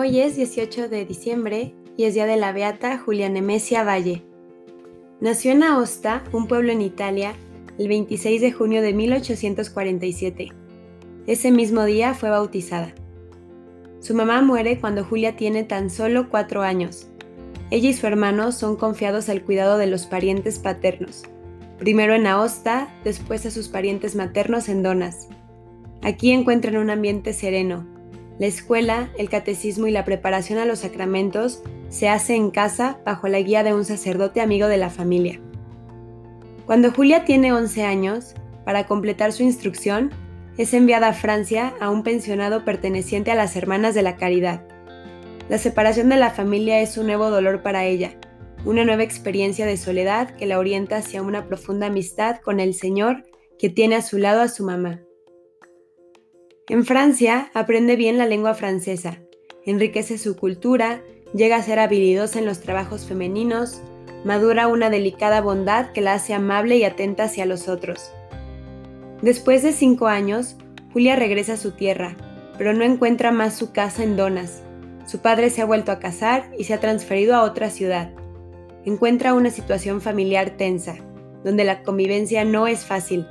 Hoy es 18 de diciembre y es día de la beata Julia Nemesia Valle. Nació en Aosta, un pueblo en Italia, el 26 de junio de 1847. Ese mismo día fue bautizada. Su mamá muere cuando Julia tiene tan solo cuatro años. Ella y su hermano son confiados al cuidado de los parientes paternos, primero en Aosta, después a sus parientes maternos en Donas. Aquí encuentran un ambiente sereno, la escuela, el catecismo y la preparación a los sacramentos se hace en casa bajo la guía de un sacerdote amigo de la familia. Cuando Julia tiene 11 años, para completar su instrucción, es enviada a Francia a un pensionado perteneciente a las Hermanas de la Caridad. La separación de la familia es un nuevo dolor para ella, una nueva experiencia de soledad que la orienta hacia una profunda amistad con el Señor que tiene a su lado a su mamá. En Francia aprende bien la lengua francesa, enriquece su cultura, llega a ser habilidosa en los trabajos femeninos, madura una delicada bondad que la hace amable y atenta hacia los otros. Después de cinco años, Julia regresa a su tierra, pero no encuentra más su casa en Donas. Su padre se ha vuelto a casar y se ha transferido a otra ciudad. Encuentra una situación familiar tensa, donde la convivencia no es fácil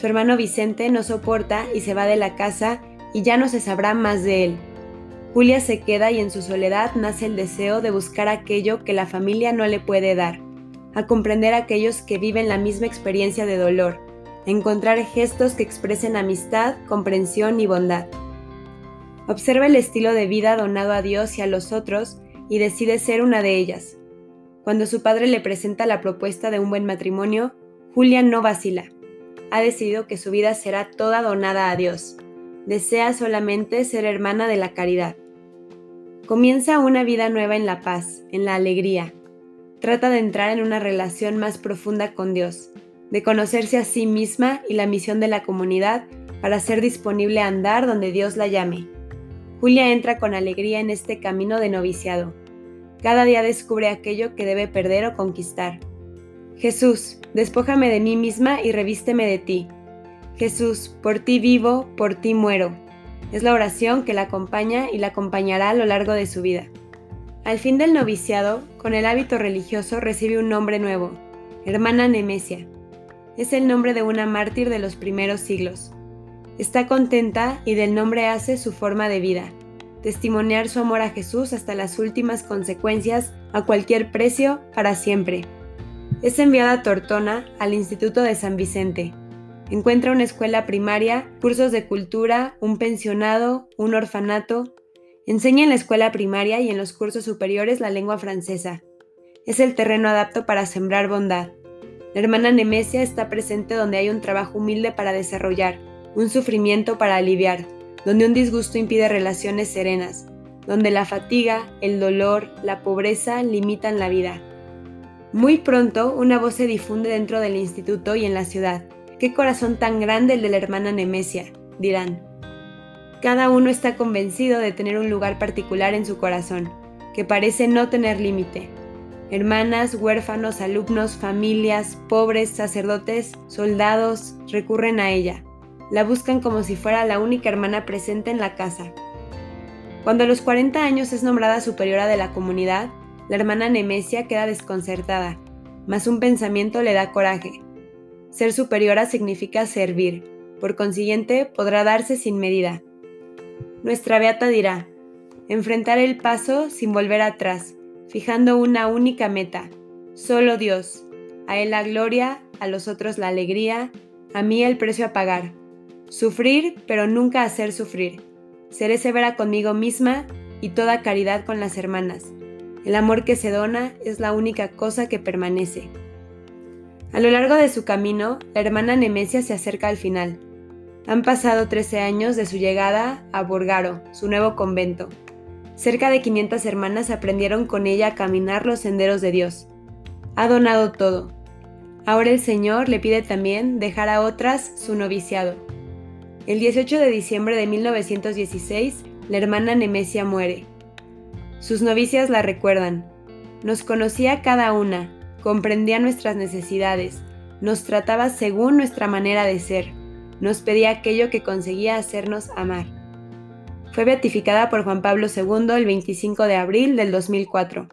su hermano Vicente no soporta y se va de la casa y ya no se sabrá más de él. Julia se queda y en su soledad nace el deseo de buscar aquello que la familia no le puede dar, a comprender a aquellos que viven la misma experiencia de dolor, encontrar gestos que expresen amistad, comprensión y bondad. Observa el estilo de vida donado a Dios y a los otros y decide ser una de ellas. Cuando su padre le presenta la propuesta de un buen matrimonio, Julia no vacila ha decidido que su vida será toda donada a Dios. Desea solamente ser hermana de la caridad. Comienza una vida nueva en la paz, en la alegría. Trata de entrar en una relación más profunda con Dios, de conocerse a sí misma y la misión de la comunidad para ser disponible a andar donde Dios la llame. Julia entra con alegría en este camino de noviciado. Cada día descubre aquello que debe perder o conquistar. Jesús, despójame de mí misma y revísteme de ti. Jesús, por ti vivo, por ti muero. Es la oración que la acompaña y la acompañará a lo largo de su vida. Al fin del noviciado, con el hábito religioso recibe un nombre nuevo, hermana Nemesia. Es el nombre de una mártir de los primeros siglos. Está contenta y del nombre hace su forma de vida, testimoniar su amor a Jesús hasta las últimas consecuencias, a cualquier precio, para siempre. Es enviada a Tortona, al Instituto de San Vicente. Encuentra una escuela primaria, cursos de cultura, un pensionado, un orfanato. Enseña en la escuela primaria y en los cursos superiores la lengua francesa. Es el terreno adapto para sembrar bondad. La hermana Nemesia está presente donde hay un trabajo humilde para desarrollar, un sufrimiento para aliviar, donde un disgusto impide relaciones serenas, donde la fatiga, el dolor, la pobreza limitan la vida. Muy pronto una voz se difunde dentro del instituto y en la ciudad. ¡Qué corazón tan grande el de la hermana Nemesia! dirán. Cada uno está convencido de tener un lugar particular en su corazón, que parece no tener límite. Hermanas, huérfanos, alumnos, familias, pobres, sacerdotes, soldados, recurren a ella. La buscan como si fuera la única hermana presente en la casa. Cuando a los 40 años es nombrada superiora de la comunidad, la hermana Nemesia queda desconcertada, mas un pensamiento le da coraje. Ser superiora significa servir, por consiguiente podrá darse sin medida. Nuestra beata dirá, enfrentar el paso sin volver atrás, fijando una única meta, solo Dios, a Él la gloria, a los otros la alegría, a mí el precio a pagar. Sufrir, pero nunca hacer sufrir. Seré severa conmigo misma y toda caridad con las hermanas el amor que se dona es la única cosa que permanece. A lo largo de su camino, la hermana Nemesia se acerca al final. Han pasado 13 años de su llegada a Borgaro, su nuevo convento. Cerca de 500 hermanas aprendieron con ella a caminar los senderos de Dios. Ha donado todo. Ahora el Señor le pide también dejar a otras su noviciado. El 18 de diciembre de 1916, la hermana Nemesia muere. Sus novicias la recuerdan. Nos conocía cada una, comprendía nuestras necesidades, nos trataba según nuestra manera de ser, nos pedía aquello que conseguía hacernos amar. Fue beatificada por Juan Pablo II el 25 de abril del 2004.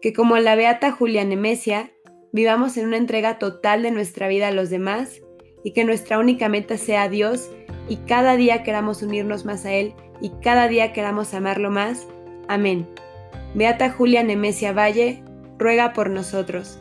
Que como la beata Julia Nemesia, vivamos en una entrega total de nuestra vida a los demás y que nuestra única meta sea Dios y cada día queramos unirnos más a Él y cada día queramos amarlo más. Amén. Beata Julia Nemesia Valle, ruega por nosotros.